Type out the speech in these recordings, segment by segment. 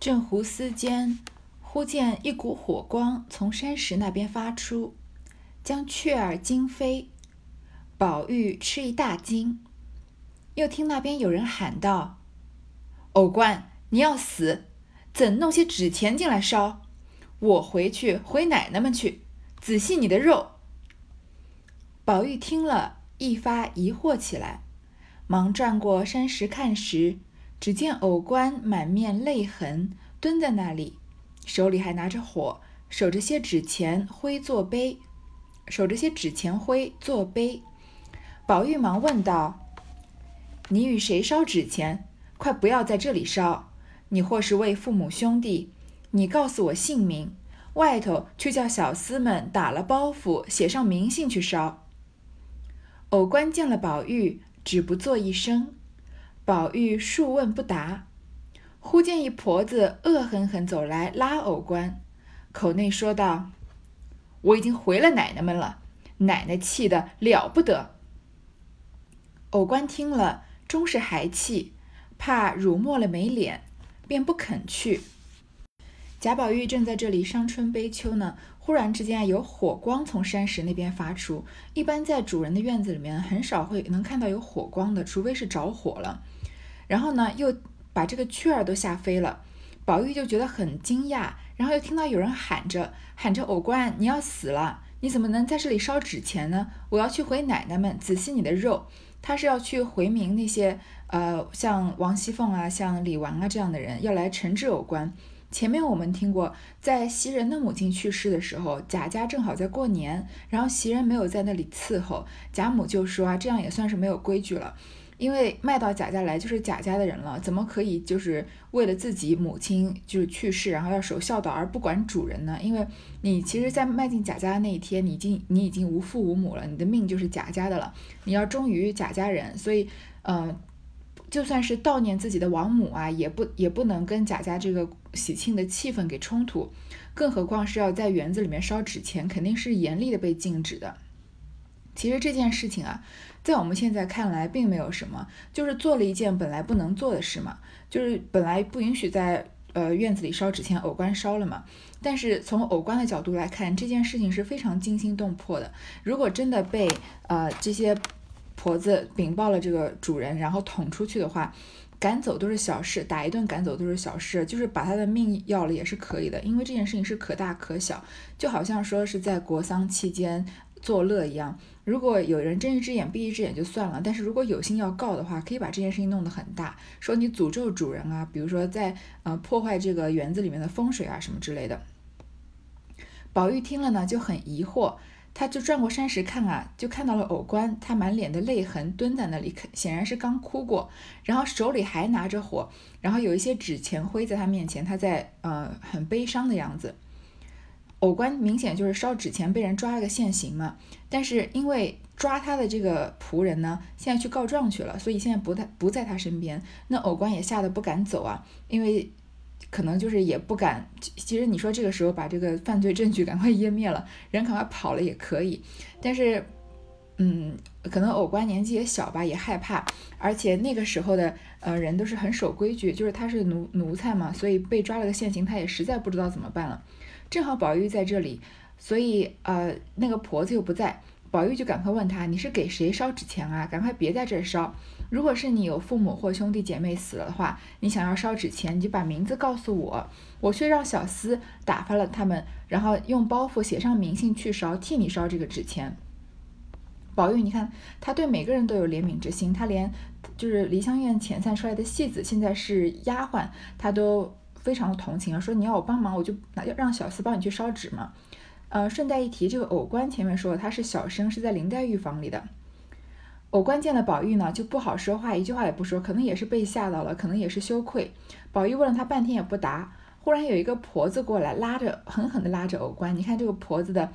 正胡思间，忽见一股火光从山石那边发出，将雀儿惊飞。宝玉吃一大惊，又听那边有人喊道：“偶官，你要死，怎弄些纸钱进来烧？我回去回奶奶们去，仔细你的肉。”宝玉听了一发疑惑起来，忙转过山石看时。只见偶官满面泪痕，蹲在那里，手里还拿着火，守着些纸钱灰作碑，守着些纸钱灰作碑。宝玉忙问道：“你与谁烧纸钱？快不要在这里烧！你或是为父母兄弟，你告诉我姓名，外头去叫小厮们打了包袱，写上名信去烧。”偶官见了宝玉，只不作一声。宝玉数问不答，忽见一婆子恶狠狠走来拉偶官，口内说道：“我已经回了奶奶们了，奶奶气得了不得。”偶官听了，终是还气，怕辱没了没脸，便不肯去。贾宝玉正在这里伤春悲秋呢，忽然之间有火光从山石那边发出。一般在主人的院子里面，很少会能看到有火光的，除非是着火了。然后呢，又把这个雀儿都吓飞了。宝玉就觉得很惊讶，然后又听到有人喊着喊着：“偶官，你要死了！你怎么能在这里烧纸钱呢？我要去回奶奶们，仔细你的肉。”他是要去回明那些呃，像王熙凤啊，像李纨啊这样的人，要来惩治偶官。前面我们听过，在袭人的母亲去世的时候，贾家正好在过年，然后袭人没有在那里伺候，贾母就说啊，这样也算是没有规矩了，因为卖到贾家来就是贾家的人了，怎么可以就是为了自己母亲就是去世，然后要守孝道而不管主人呢？因为你其实，在迈进贾家的那一天，你已经你已经无父无母了，你的命就是贾家的了，你要忠于贾家人，所以，嗯。就算是悼念自己的王母啊，也不也不能跟贾家这个喜庆的气氛给冲突，更何况是要在园子里面烧纸钱，肯定是严厉的被禁止的。其实这件事情啊，在我们现在看来并没有什么，就是做了一件本来不能做的事嘛，就是本来不允许在呃院子里烧纸钱，偶官烧了嘛。但是从偶官的角度来看，这件事情是非常惊心动魄的。如果真的被呃这些。婆子禀报了这个主人，然后捅出去的话，赶走都是小事，打一顿赶走都是小事，就是把他的命要了也是可以的，因为这件事情是可大可小，就好像说是在国丧期间作乐一样。如果有人睁一只眼闭一只眼就算了，但是如果有心要告的话，可以把这件事情弄得很大，说你诅咒主人啊，比如说在呃破坏这个园子里面的风水啊什么之类的。宝玉听了呢就很疑惑。他就转过山石看啊，就看到了偶官，他满脸的泪痕，蹲在那里，显然是刚哭过，然后手里还拿着火，然后有一些纸钱灰在他面前，他在呃很悲伤的样子。偶官明显就是烧纸钱被人抓了个现行嘛，但是因为抓他的这个仆人呢，现在去告状去了，所以现在不在不在他身边，那偶官也吓得不敢走啊，因为。可能就是也不敢，其实你说这个时候把这个犯罪证据赶快湮灭了，人赶快跑了也可以，但是，嗯，可能偶官年纪也小吧，也害怕，而且那个时候的呃人都是很守规矩，就是他是奴奴才嘛，所以被抓了个现行，他也实在不知道怎么办了。正好宝玉在这里，所以呃那个婆子又不在。宝玉就赶快问他：“你是给谁烧纸钱啊？赶快别在这儿烧！如果是你有父母或兄弟姐妹死了的话，你想要烧纸钱，你就把名字告诉我，我去让小厮打发了他们，然后用包袱写上名姓去烧，替你烧这个纸钱。”宝玉，你看他对每个人都有怜悯之心，他连就是梨香院遣散出来的戏子，现在是丫鬟，他都非常的同情啊，说你要我帮忙，我就拿让小厮帮你去烧纸嘛。呃，顺带一提，这个偶官前面说他是小生，是在林黛玉房里的。偶官见了宝玉呢，就不好说话，一句话也不说，可能也是被吓到了，可能也是羞愧。宝玉问了他半天也不答。忽然有一个婆子过来，拉着狠狠地拉着偶官。你看这个婆子的，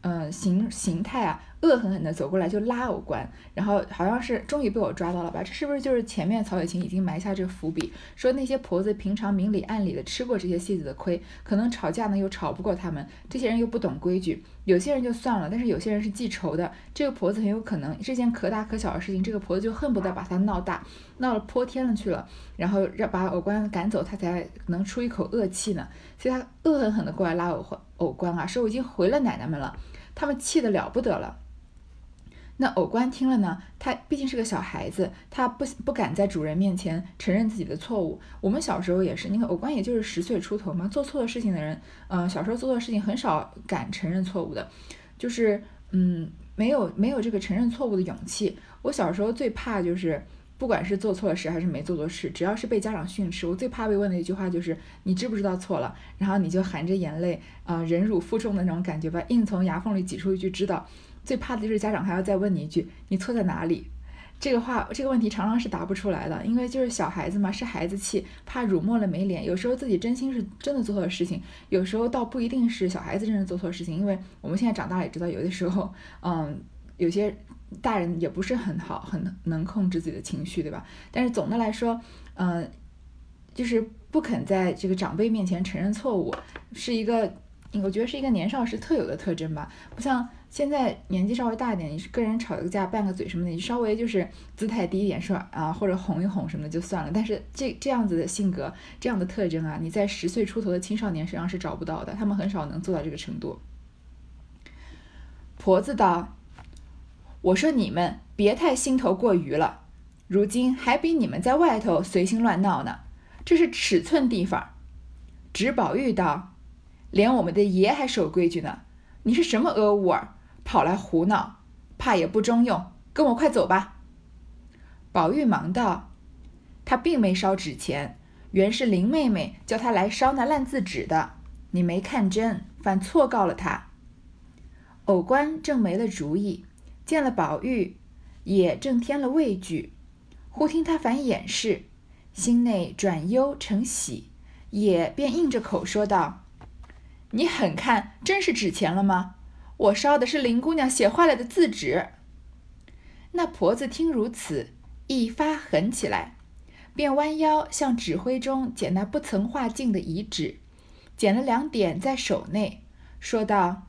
呃，形形态啊，恶狠狠地走过来就拉偶官，然后好像是终于被我抓到了吧？这是不是就是前面曹雪芹已经埋下这个伏笔，说那些婆子平常明里暗里的吃过这些戏子的亏，可能吵架呢又吵不过他们，这些人又不懂规矩，有些人就算了，但是有些人是记仇的，这个婆子很有可能这件可大可小的事情，这个婆子就恨不得把它闹大，闹了泼天了去了，然后让把偶官赶走，他才能出一口恶气呢，所以他恶狠狠地过来拉偶偶官啊，说我已经回了奶奶们了，他们气得了不得了。那偶官听了呢，他毕竟是个小孩子，他不不敢在主人面前承认自己的错误。我们小时候也是，你看偶官也就是十岁出头嘛，做错了事情的人，嗯，小时候做错事情很少敢承认错误的，就是嗯，没有没有这个承认错误的勇气。我小时候最怕就是，不管是做错了事还是没做错事，只要是被家长训斥，我最怕被问的一句话就是你知不知道错了？然后你就含着眼泪啊，忍辱负重的那种感觉吧，硬从牙缝里挤出一句知道。最怕的就是家长还要再问你一句“你错在哪里”，这个话这个问题常常是答不出来的，因为就是小孩子嘛，是孩子气，怕辱没了没脸。有时候自己真心是真的做错了事情，有时候倒不一定是小孩子真的做错事情，因为我们现在长大了也知道，有的时候，嗯，有些大人也不是很好，很能控制自己的情绪，对吧？但是总的来说，嗯，就是不肯在这个长辈面前承认错误，是一个我觉得是一个年少时特有的特征吧，不像。现在年纪稍微大一点，你是跟人吵个架、拌个嘴什么的，你稍微就是姿态低一点，说啊或者哄一哄什么的就算了。但是这这样子的性格、这样的特征啊，你在十岁出头的青少年身上是找不到的，他们很少能做到这个程度。婆子道：“我说你们别太心头过于了，如今还比你们在外头随心乱闹呢，这是尺寸地方。”直宝玉道：“连我们的爷还守规矩呢，你是什么阿兀儿？”跑来胡闹，怕也不中用，跟我快走吧。宝玉忙道：“他并没烧纸钱，原是林妹妹叫他来烧那烂字纸的，你没看真，反错告了他。”偶官正没了主意，见了宝玉，也正添了畏惧，忽听他反掩饰，心内转忧成喜，也便硬着口说道：“你狠看真是纸钱了吗？”我烧的是林姑娘写坏了的字纸。那婆子听如此，一发狠起来，便弯腰向纸灰中捡那不曾画净的遗纸，捡了两点在手内，说道：“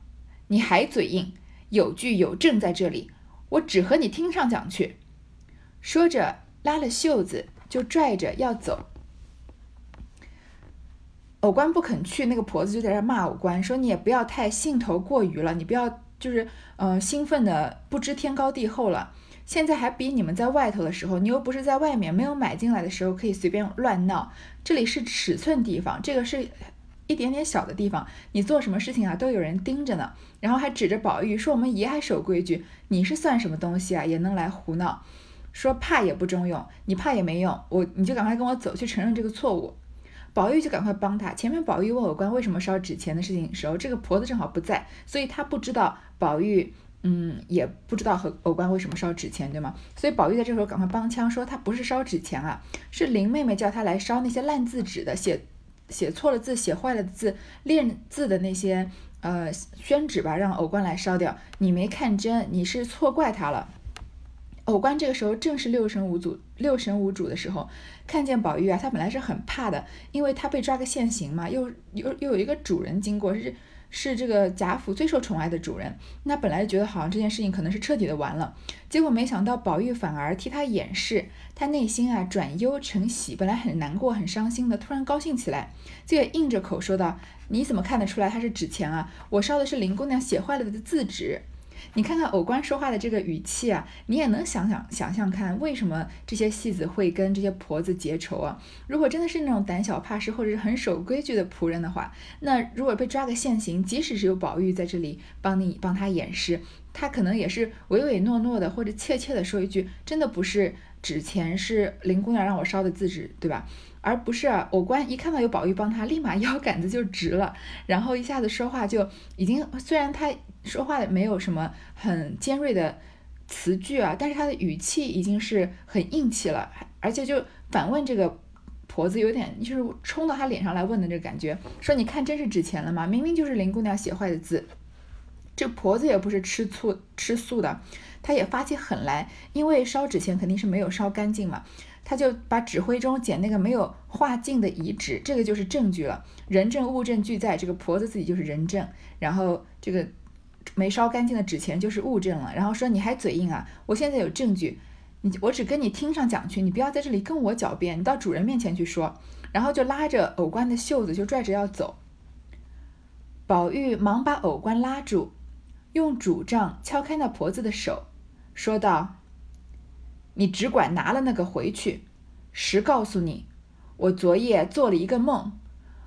你还嘴硬，有据有证在这里，我只和你听上讲去。”说着拉了袖子，就拽着要走。偶官不肯去，那个婆子就在这骂偶官，说你也不要太兴头过于了，你不要就是呃兴奋的不知天高地厚了。现在还比你们在外头的时候，你又不是在外面没有买进来的时候可以随便乱闹。这里是尺寸地方，这个是一点点小的地方，你做什么事情啊都有人盯着呢。然后还指着宝玉说我们爷还守规矩，你是算什么东西啊？也能来胡闹？说怕也不中用，你怕也没用，我你就赶快跟我走去承认这个错误。宝玉就赶快帮他。前面宝玉问偶官为什么烧纸钱的事情时候，这个婆子正好不在，所以他不知道宝玉，嗯，也不知道和偶官为什么烧纸钱，对吗？所以宝玉在这时候赶快帮腔，说他不是烧纸钱啊，是林妹妹叫他来烧那些烂字纸的，写写错了字、写坏了字、练字的那些呃宣纸吧，让偶官来烧掉。你没看真，你是错怪他了。偶官这个时候正是六神无主、六神无主的时候，看见宝玉啊，他本来是很怕的，因为他被抓个现行嘛，又又又有一个主人经过，是是这个贾府最受宠爱的主人，那本来觉得好像这件事情可能是彻底的完了，结果没想到宝玉反而替他掩饰，他内心啊转忧成喜，本来很难过、很伤心的，突然高兴起来，就也硬着口说道：“你怎么看得出来他是纸钱啊？我烧的是林姑娘写坏了的字纸。”你看看偶官说话的这个语气啊，你也能想想想象看，为什么这些戏子会跟这些婆子结仇啊？如果真的是那种胆小怕事或者是很守规矩的仆人的话，那如果被抓个现行，即使是有宝玉在这里帮你帮他掩饰，他可能也是唯唯诺诺的或者怯怯的说一句，真的不是纸钱，是林姑娘让我烧的字纸，对吧？而不是偶官一看到有宝玉帮他，立马 腰杆子就直了，然后一下子说话就已经，虽然他说话没有什么很尖锐的词句啊，但是他的语气已经是很硬气了，而且就反问这个婆子，有点就是冲到他脸上来问的这个感觉，说你看真是值钱了吗？明明就是林姑娘写坏的字。这婆子也不是吃醋吃素的，她也发起狠来，因为烧纸钱肯定是没有烧干净嘛，她就把纸灰中捡那个没有化净的遗址，这个就是证据了，人证物证俱在，这个婆子自己就是人证，然后这个没烧干净的纸钱就是物证了，然后说你还嘴硬啊，我现在有证据，你我只跟你听上讲去，你不要在这里跟我狡辩，你到主人面前去说，然后就拉着偶官的袖子就拽着要走，宝玉忙把偶官拉住。用拄杖敲开那婆子的手，说道：“你只管拿了那个回去。实告诉你，我昨夜做了一个梦，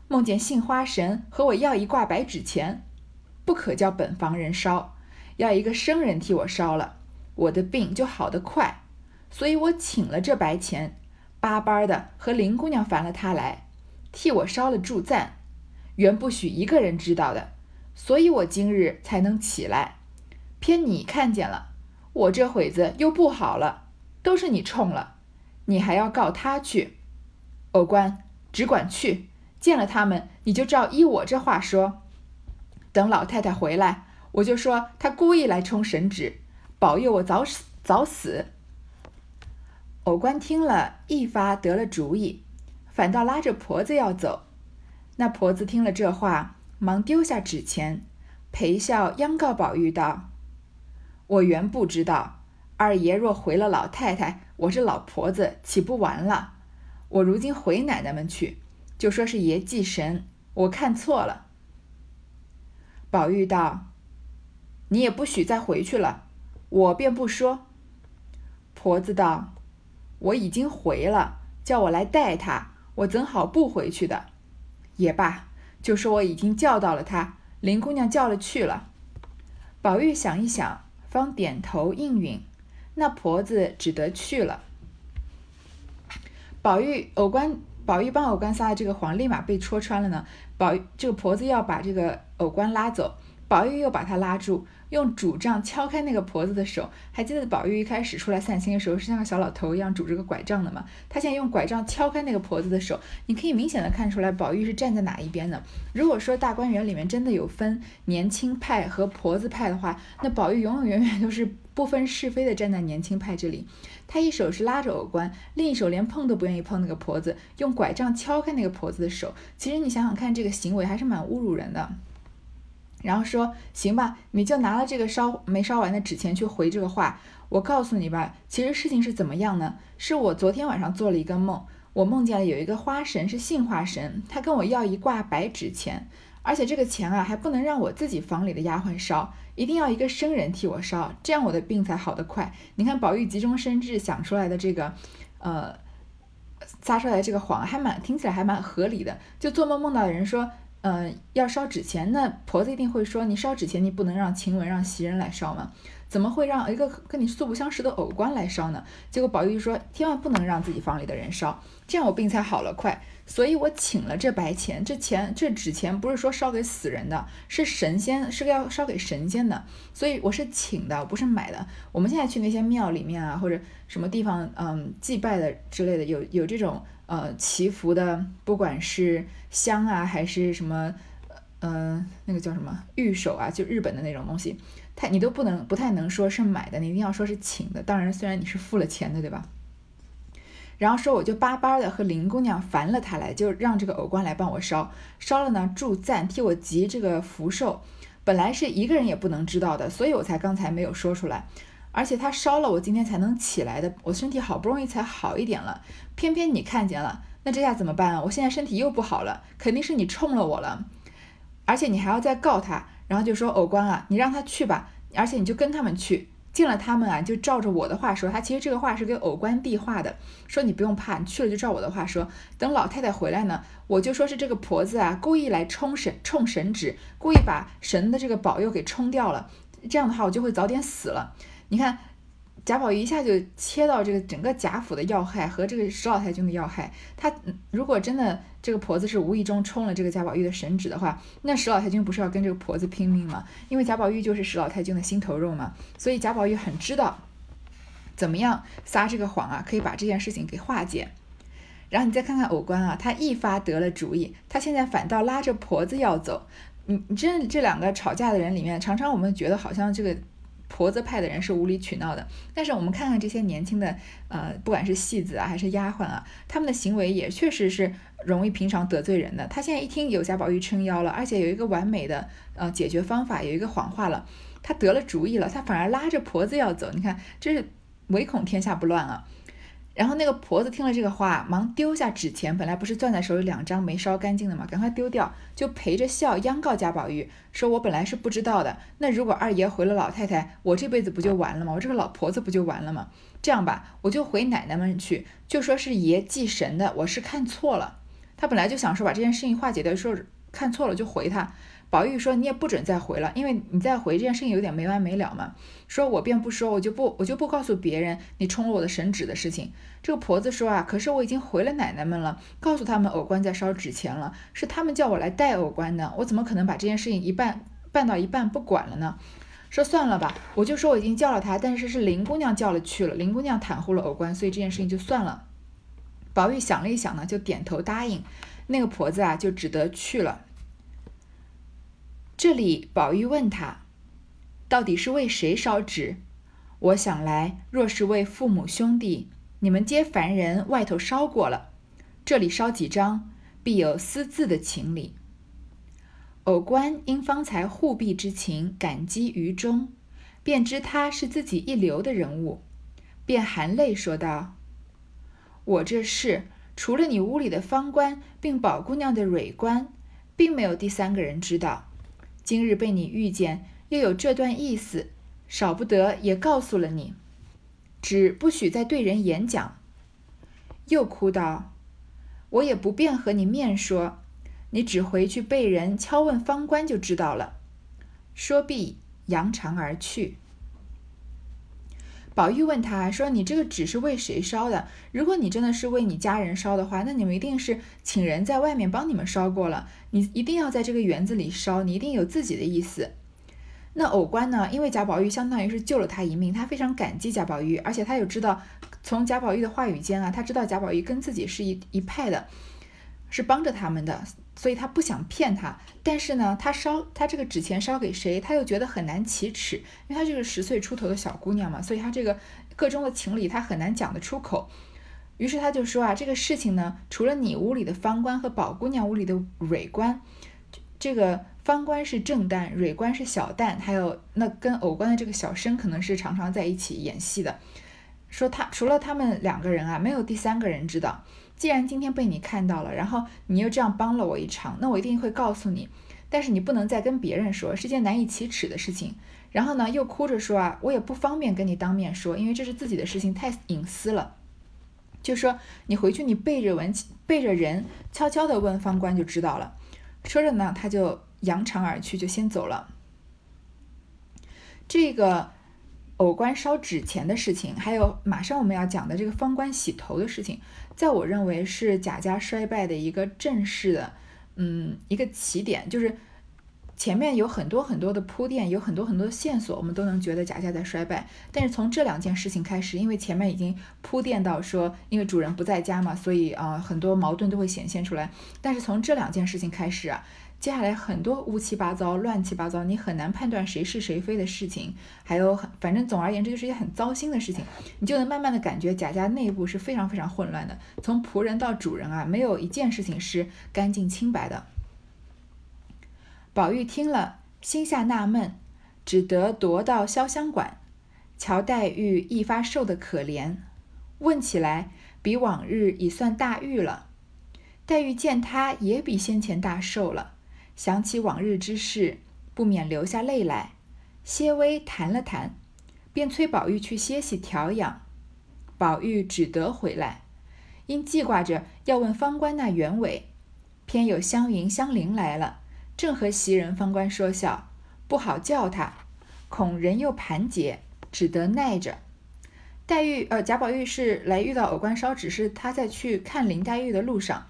梦见杏花神和我要一挂白纸钱，不可叫本房人烧，要一个生人替我烧了，我的病就好得快。所以我请了这白钱，巴巴的和林姑娘烦了他来，替我烧了祝赞，原不许一个人知道的。”所以我今日才能起来，偏你看见了，我这会子又不好了，都是你冲了，你还要告他去。偶官只管去，见了他们，你就照依我这话说。等老太太回来，我就说她故意来冲神旨，保佑我早死早死。偶官听了一发得了主意，反倒拉着婆子要走。那婆子听了这话。忙丢下纸钱，陪笑央告宝玉道：“我原不知道，二爷若回了老太太，我这老婆子岂不完了？我如今回奶奶们去，就说是爷祭神，我看错了。”宝玉道：“你也不许再回去了，我便不说。”婆子道：“我已经回了，叫我来带他，我怎好不回去的？也罢。”就说我已经叫到了他，林姑娘叫了去了。宝玉想一想，方点头应允。那婆子只得去了。宝玉偶官，宝玉帮偶官撒的这个谎，立马被戳穿了呢。宝玉这个婆子要把这个偶官拉走，宝玉又把他拉住。用拄杖敲开那个婆子的手，还记得宝玉一开始出来散心的时候是像个小老头一样拄着个拐杖的吗？他现在用拐杖敲开那个婆子的手，你可以明显的看出来宝玉是站在哪一边的。如果说大观园里面真的有分年轻派和婆子派的话，那宝玉永永远远都是不分是非的站在年轻派这里。他一手是拉着偶官，另一手连碰都不愿意碰那个婆子，用拐杖敲开那个婆子的手。其实你想想看，这个行为还是蛮侮辱人的。然后说行吧，你就拿了这个烧没烧完的纸钱去回这个话。我告诉你吧，其实事情是怎么样呢？是我昨天晚上做了一个梦，我梦见了有一个花神是杏花神，他跟我要一挂白纸钱，而且这个钱啊还不能让我自己房里的丫鬟烧，一定要一个生人替我烧，这样我的病才好得快。你看宝玉急中生智想出来的这个，呃，撒出来这个谎还蛮听起来还蛮合理的。就做梦梦到的人说。嗯，要烧纸钱，那婆子一定会说，你烧纸钱，你不能让晴雯、让袭人来烧吗？怎么会让一个跟你素不相识的偶官来烧呢？结果宝玉就说，千万不能让自己房里的人烧，这样我病才好了快。所以我请了这白钱，这钱这纸钱不是说烧给死人的，是神仙，是要烧给神仙的，所以我是请的，不是买的。我们现在去那些庙里面啊，或者什么地方，嗯，祭拜的之类的，有有这种。呃，祈福的，不管是香啊，还是什么，呃，那个叫什么玉手啊，就日本的那种东西，他你都不能不太能说是买的，你一定要说是请的。当然，虽然你是付了钱的，对吧？然后说我就巴巴的和林姑娘烦了他来，就让这个偶官来帮我烧，烧了呢，祝赞替我集这个福寿，本来是一个人也不能知道的，所以我才刚才没有说出来。而且他烧了，我今天才能起来的，我身体好不容易才好一点了，偏偏你看见了，那这下怎么办啊？我现在身体又不好了，肯定是你冲了我了，而且你还要再告他，然后就说偶官啊，你让他去吧，而且你就跟他们去，见了他们啊，就照着我的话说，他其实这个话是给偶官递话的，说你不用怕，你去了就照我的话说，等老太太回来呢，我就说是这个婆子啊，故意来冲神冲神旨，故意把神的这个保佑给冲掉了，这样的话我就会早点死了。你看，贾宝玉一下就切到这个整个贾府的要害和这个史老太君的要害。他如果真的这个婆子是无意中冲了这个贾宝玉的神旨的话，那史老太君不是要跟这个婆子拼命吗？因为贾宝玉就是史老太君的心头肉嘛。所以贾宝玉很知道怎么样撒这个谎啊，可以把这件事情给化解。然后你再看看偶官啊，他一发得了主意，他现在反倒拉着婆子要走。你你这这两个吵架的人里面，常常我们觉得好像这个婆子派的人是无理取闹的，但是我们看看这些年轻的呃，不管是戏子啊还是丫鬟啊，他们的行为也确实是容易平常得罪人的。他现在一听有贾宝玉撑腰了，而且有一个完美的呃解决方法，有一个谎话了，他得了主意了，他反而拉着婆子要走。你看，这是唯恐天下不乱啊。然后那个婆子听了这个话，忙丢下纸钱，本来不是攥在手里两张没烧干净的嘛，赶快丢掉，就陪着笑央告贾宝玉说：“我本来是不知道的，那如果二爷回了老太太，我这辈子不就完了吗？我这个老婆子不就完了吗？这样吧，我就回奶奶们去，就说是爷祭神的，我是看错了。他本来就想说把这件事情化解掉，说看错了就回他。”宝玉说：“你也不准再回了，因为你再回这件事情有点没完没了嘛。说我便不说，我就不，我就不告诉别人你冲了我的神旨的事情。”这个婆子说：“啊，可是我已经回了奶奶们了，告诉他们偶官在烧纸钱了，是他们叫我来带偶官的，我怎么可能把这件事情一半办到一半不管了呢？”说算了吧，我就说我已经叫了他，但是是林姑娘叫了去了，林姑娘袒护了偶官，所以这件事情就算了。宝玉想了一想呢，就点头答应，那个婆子啊就只得去了。这里，宝玉问他：“到底是为谁烧纸？”我想来，若是为父母兄弟，你们皆凡人，外头烧过了，这里烧几张，必有私自的情理。偶官因方才护庇之情感激于衷，便知他是自己一流的人物，便含泪说道：“我这事，除了你屋里的方官，并宝姑娘的蕊官，并没有第三个人知道。”今日被你遇见，又有这段意思，少不得也告诉了你，只不许再对人演讲。又哭道：“我也不便和你面说，你只回去被人敲问方官就知道了。”说毕，扬长而去。宝玉问他说：“你这个纸是为谁烧的？如果你真的是为你家人烧的话，那你们一定是请人在外面帮你们烧过了。你一定要在这个园子里烧，你一定有自己的意思。”那偶官呢？因为贾宝玉相当于是救了他一命，他非常感激贾宝玉，而且他又知道从贾宝玉的话语间啊，他知道贾宝玉跟自己是一一派的，是帮着他们的。所以他不想骗他，但是呢，他烧他这个纸钱烧给谁，他又觉得很难启齿，因为他就是十岁出头的小姑娘嘛，所以他这个个中的情理他很难讲得出口。于是他就说啊，这个事情呢，除了你屋里的方官和宝姑娘屋里的蕊官，这个方官是正旦，蕊官是小旦，还有那跟偶官的这个小生，可能是常常在一起演戏的。说他除了他们两个人啊，没有第三个人知道。既然今天被你看到了，然后你又这样帮了我一场，那我一定会告诉你。但是你不能再跟别人说，是件难以启齿的事情。然后呢，又哭着说啊，我也不方便跟你当面说，因为这是自己的事情，太隐私了。就说你回去，你背着文，背着人，悄悄地问方官就知道了。说着呢，他就扬长而去，就先走了。这个。偶官烧纸钱的事情，还有马上我们要讲的这个方官洗头的事情，在我认为是贾家衰败的一个正式的，嗯，一个起点。就是前面有很多很多的铺垫，有很多很多的线索，我们都能觉得贾家在衰败。但是从这两件事情开始，因为前面已经铺垫到说，因为主人不在家嘛，所以啊，很多矛盾都会显现出来。但是从这两件事情开始啊。接下来很多乌七八糟、乱七八糟，你很难判断谁是谁非的事情，还有很反正总而言之就是一些很糟心的事情，你就能慢慢的感觉贾家内部是非常非常混乱的，从仆人到主人啊，没有一件事情是干净清白的。宝玉听了，心下纳闷，只得踱到潇湘馆，瞧黛玉一发瘦的可怜，问起来，比往日已算大愈了。黛玉见他也比先前大瘦了。想起往日之事，不免流下泪来。些微谈了谈，便催宝玉去歇息调养。宝玉只得回来，因记挂着要问方官那原委，偏有湘云、香菱来了，正和袭人、方官说笑，不好叫他，恐人又盘结，只得耐着。黛玉，呃，贾宝玉是来遇到偶官烧纸，是他在去看林黛玉的路上。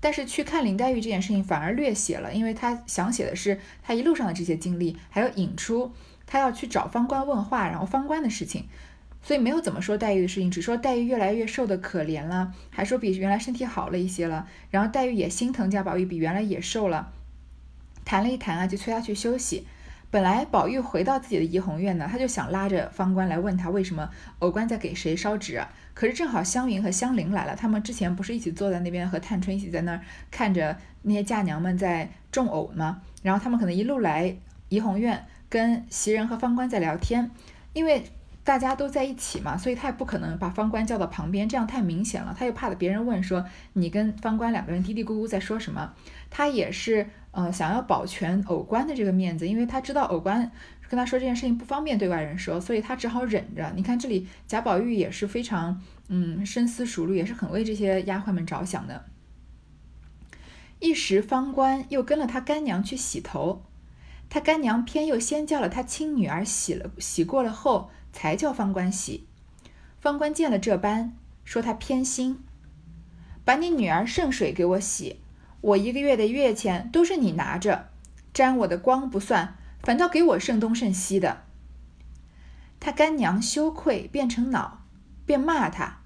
但是去看林黛玉这件事情反而略写了，因为他想写的是他一路上的这些经历，还有引出他要去找方官问话，然后方官的事情，所以没有怎么说黛玉的事情，只说黛玉越来越瘦的可怜了，还说比原来身体好了一些了，然后黛玉也心疼贾宝玉比原来也瘦了，谈了一谈啊，就催他去休息。本来宝玉回到自己的怡红院呢，他就想拉着方官来问他为什么偶官在给谁烧纸？可是正好湘云和香菱来了，他们之前不是一起坐在那边和探春一起在那儿看着那些嫁娘们在种藕吗？然后他们可能一路来怡红院跟袭人和方官在聊天，因为大家都在一起嘛，所以他也不可能把方官叫到旁边，这样太明显了。他又怕别人问说你跟方官两个人嘀嘀咕咕在说什么，他也是。呃，想要保全偶官的这个面子，因为他知道偶官跟他说这件事情不方便对外人说，所以他只好忍着。你看这里贾宝玉也是非常嗯深思熟虑，也是很为这些丫鬟们着想的。一时方官又跟了他干娘去洗头，他干娘偏又先叫了他亲女儿洗了洗过了后，才叫方官洗。方官见了这般，说他偏心，把你女儿圣水给我洗。我一个月的月钱都是你拿着，沾我的光不算，反倒给我剩东剩西的。他干娘羞愧变成恼，便骂他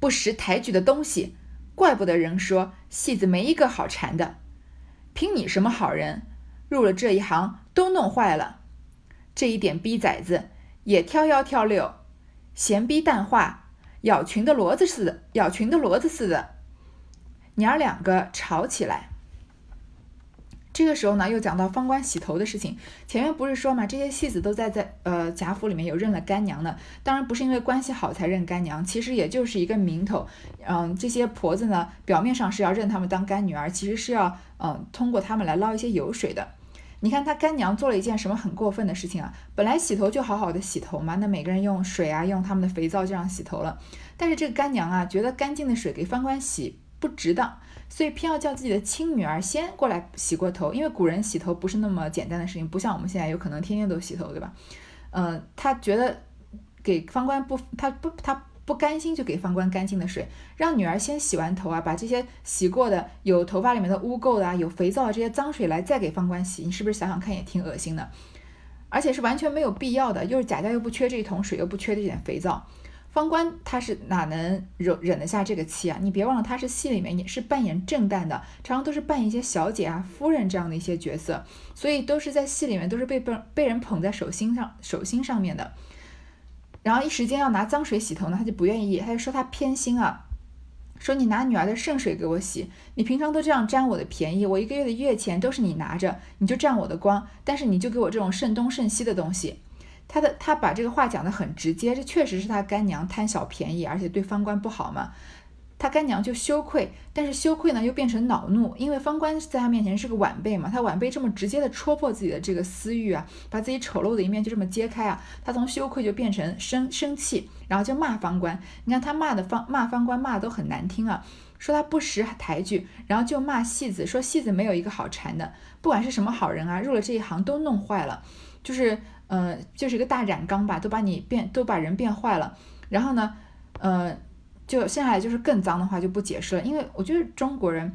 不识抬举的东西，怪不得人说戏子没一个好缠的。凭你什么好人，入了这一行都弄坏了。这一点逼崽子也挑幺挑六，闲逼淡化，咬群的骡子似的，咬群的骡子似的。娘儿两个吵起来，这个时候呢，又讲到方官洗头的事情。前面不是说嘛，这些戏子都在在呃贾府里面有认了干娘的，当然不是因为关系好才认干娘，其实也就是一个名头。嗯，这些婆子呢，表面上是要认他们当干女儿，其实是要嗯通过他们来捞一些油水的。你看他干娘做了一件什么很过分的事情啊？本来洗头就好好的洗头嘛，那每个人用水啊，用他们的肥皂这样洗头了，但是这个干娘啊，觉得干净的水给方官洗。不值当，所以偏要叫自己的亲女儿先过来洗过头，因为古人洗头不是那么简单的事情，不像我们现在有可能天天都洗头，对吧？嗯，他觉得给方官不，他不，他不甘心就给方官干净的水，让女儿先洗完头啊，把这些洗过的有头发里面的污垢的啊，有肥皂这些脏水来再给方官洗，你是不是想想看也挺恶心的？而且是完全没有必要的，又是贾家又不缺这一桶水，又不缺这点肥皂。方官他是哪能忍忍得下这个气啊？你别忘了，他是戏里面也是扮演正旦的，常常都是扮演一些小姐啊、夫人这样的一些角色，所以都是在戏里面都是被被被人捧在手心上手心上面的。然后一时间要拿脏水洗头呢，他就不愿意，他就说他偏心啊，说你拿女儿的圣水给我洗，你平常都这样占我的便宜，我一个月的月钱都是你拿着，你就占我的光，但是你就给我这种剩东剩西的东西。他的他把这个话讲得很直接，这确实是他干娘贪小便宜，而且对方官不好嘛。他干娘就羞愧，但是羞愧呢又变成恼怒，因为方官在他面前是个晚辈嘛，他晚辈这么直接的戳破自己的这个私欲啊，把自己丑陋的一面就这么揭开啊，他从羞愧就变成生生气，然后就骂方官。你看他骂的方骂方官骂的都很难听啊，说他不识抬举，然后就骂戏子，说戏子没有一个好缠的，不管是什么好人啊，入了这一行都弄坏了，就是。呃，就是一个大染缸吧，都把你变，都把人变坏了。然后呢，呃，就现在就是更脏的话就不解释了，因为我觉得中国人，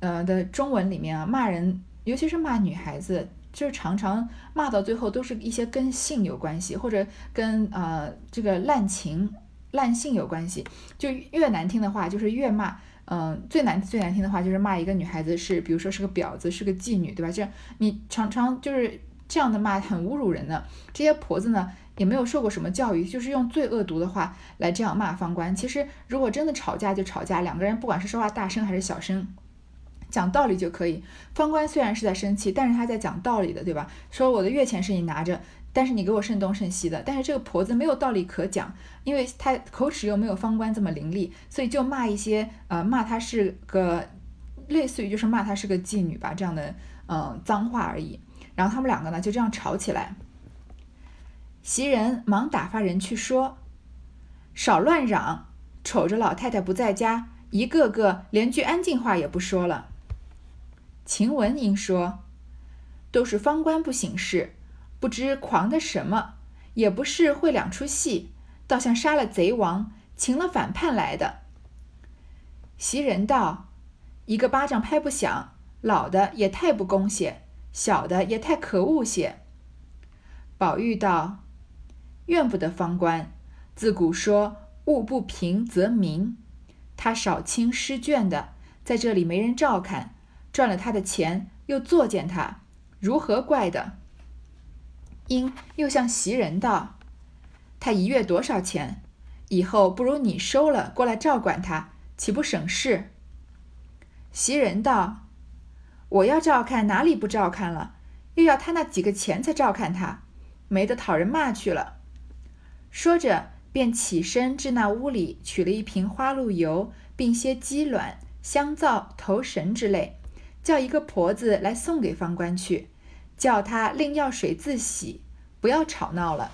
呃的中文里面啊，骂人，尤其是骂女孩子，就是常常骂到最后都是一些跟性有关系，或者跟呃这个滥情、烂性有关系。就越难听的话，就是越骂。嗯，最难最难听的话就是骂一个女孩子是，比如说是个婊子，是个妓女，对吧？这你常常就是。这样的骂很侮辱人的，这些婆子呢也没有受过什么教育，就是用最恶毒的话来这样骂方官。其实如果真的吵架就吵架，两个人不管是说话大声还是小声，讲道理就可以。方官虽然是在生气，但是他在讲道理的，对吧？说我的月钱是你拿着，但是你给我剩东剩西的。但是这个婆子没有道理可讲，因为她口齿又没有方官这么伶俐，所以就骂一些呃骂她是个类似于就是骂她是个妓女吧这样的嗯脏话而已。然后他们两个呢就这样吵起来。袭人忙打发人去说：“少乱嚷，瞅着老太太不在家，一个个连句安静话也不说了。”晴雯应说：“都是方官不省事，不知狂的什么，也不是会两出戏，倒像杀了贼王，擒了反叛来的。”袭人道：“一个巴掌拍不响，老的也太不公些。”小的也太可恶些。宝玉道：“怨不得方官，自古说物不平则鸣。他少卿诗卷的，在这里没人照看，赚了他的钱，又作践他，如何怪的？因又向袭人道：“他一月多少钱？以后不如你收了过来照管他，岂不省事？”袭人道：“我要照看哪里不照看了？又要他那几个钱才照看他，没得讨人骂去了。”说着，便起身至那屋里取了一瓶花露油，并些鸡卵、香皂、头绳之类，叫一个婆子来送给方官去。叫他另药水自洗，不要吵闹了。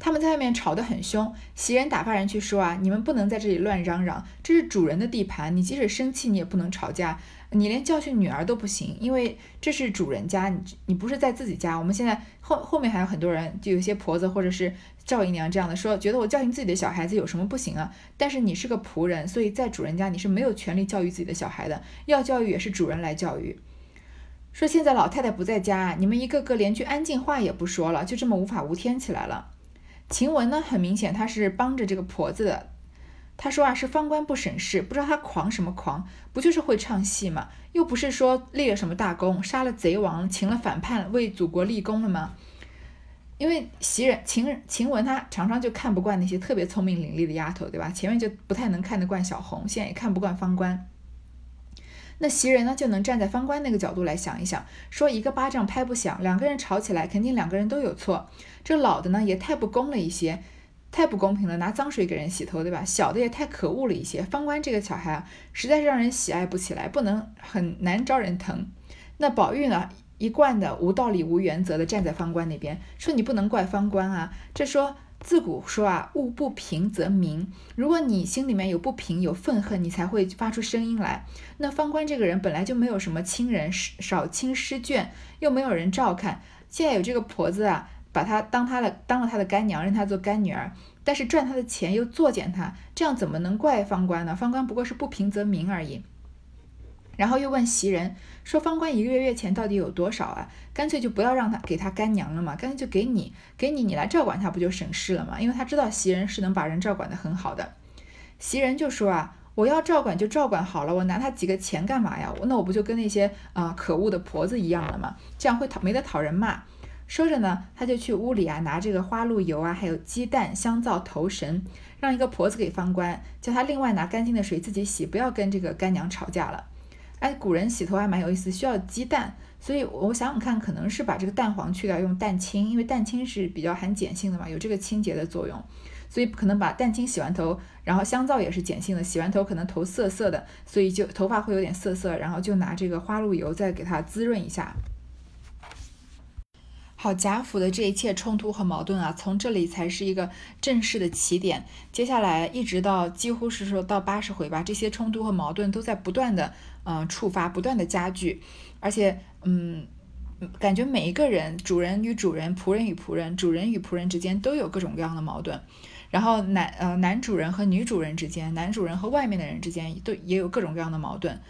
他们在外面吵得很凶，袭人打发人去说啊，你们不能在这里乱嚷嚷，这是主人的地盘，你即使生气，你也不能吵架，你连教训女儿都不行，因为这是主人家，你你不是在自己家。我们现在后后面还有很多人，就有些婆子或者是赵姨娘这样的说，觉得我教训自己的小孩子有什么不行啊？但是你是个仆人，所以在主人家你是没有权利教育自己的小孩的，要教育也是主人来教育。说现在老太太不在家，你们一个个连句安静话也不说了，就这么无法无天起来了。晴雯呢，很明显她是帮着这个婆子的。她说啊，是方官不省事，不知道他狂什么狂，不就是会唱戏吗？又不是说立了什么大功，杀了贼王，擒了反叛，为祖国立功了吗？因为袭人晴晴雯她常常就看不惯那些特别聪明伶俐的丫头，对吧？前面就不太能看得惯小红，现在也看不惯方官。那袭人呢，就能站在方官那个角度来想一想，说一个巴掌拍不响，两个人吵起来，肯定两个人都有错。这老的呢，也太不公了一些，太不公平了，拿脏水给人洗头，对吧？小的也太可恶了一些。方官这个小孩啊，实在是让人喜爱不起来，不能很难招人疼。那宝玉呢，一贯的无道理、无原则的站在方官那边，说你不能怪方官啊，这说。自古说啊，物不平则鸣。如果你心里面有不平、有愤恨，你才会发出声音来。那方官这个人本来就没有什么亲人，少亲失眷，又没有人照看。现在有这个婆子啊，把他当他的当了他的干娘，认他做干女儿，但是赚他的钱又作践他，这样怎么能怪方官呢？方官不过是不平则鸣而已。然后又问袭人说：“方官一个月月钱到底有多少啊？干脆就不要让他给他干娘了嘛，干脆就给你，给你，你来照管他，不就省事了吗？因为他知道袭人是能把人照管得很好的。袭人就说啊，我要照管就照管好了，我拿他几个钱干嘛呀？那我不就跟那些啊可恶的婆子一样了吗？这样会讨没得讨人骂。说着呢，他就去屋里啊拿这个花露油啊，还有鸡蛋、香皂、头绳，让一个婆子给方官，叫他另外拿干净的水自己洗，不要跟这个干娘吵架了。”哎，古人洗头还蛮有意思，需要鸡蛋，所以我想想看，可能是把这个蛋黄去掉，用蛋清，因为蛋清是比较含碱性的嘛，有这个清洁的作用，所以可能把蛋清洗完头，然后香皂也是碱性的，洗完头可能头涩涩的，所以就头发会有点涩涩，然后就拿这个花露油再给它滋润一下。好，贾府的这一切冲突和矛盾啊，从这里才是一个正式的起点。接下来一直到几乎是说到八十回吧，这些冲突和矛盾都在不断的嗯触发，不断的加剧，而且嗯，感觉每一个人，主人与主人，仆人与仆人，主人与仆人之间都有各种各样的矛盾。然后男呃男主人和女主人之间，男主人和外面的人之间都也有各种各样的矛盾。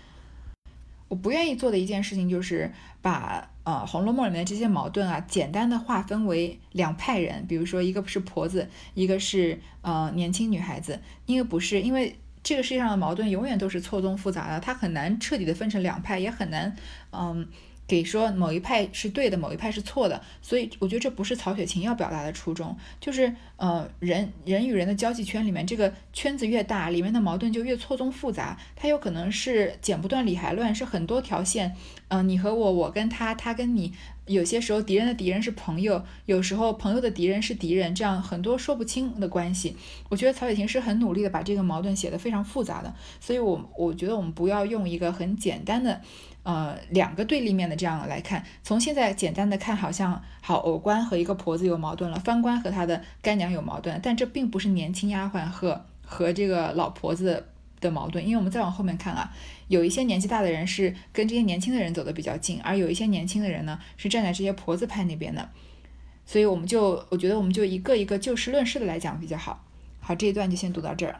我不愿意做的一件事情就是把呃《红楼梦》里面的这些矛盾啊，简单的划分为两派人，比如说一个是婆子，一个是呃年轻女孩子，因为不是，因为这个世界上的矛盾永远都是错综复杂的，它很难彻底的分成两派，也很难嗯。给说某一派是对的，某一派是错的，所以我觉得这不是曹雪芹要表达的初衷，就是呃人人与人的交际圈里面，这个圈子越大，里面的矛盾就越错综复杂，它有可能是剪不断理还乱，是很多条线，嗯，你和我，我跟他，他跟你，有些时候敌人的敌人是朋友，有时候朋友的敌人是敌人，这样很多说不清的关系。我觉得曹雪芹是很努力的把这个矛盾写得非常复杂的，所以我我觉得我们不要用一个很简单的。呃，两个对立面的这样来看，从现在简单的看，好像好偶官和一个婆子有矛盾了，方官和他的干娘有矛盾，但这并不是年轻丫鬟和 和这个老婆子的矛盾，因为我们再往后面看啊，有一些年纪大的人是跟这些年轻的人走得比较近，而有一些年轻的人呢是站在这些婆子派那边的，所以我们就我觉得我们就一个一个就事论事的来讲比较好。好，这一段就先读到这儿。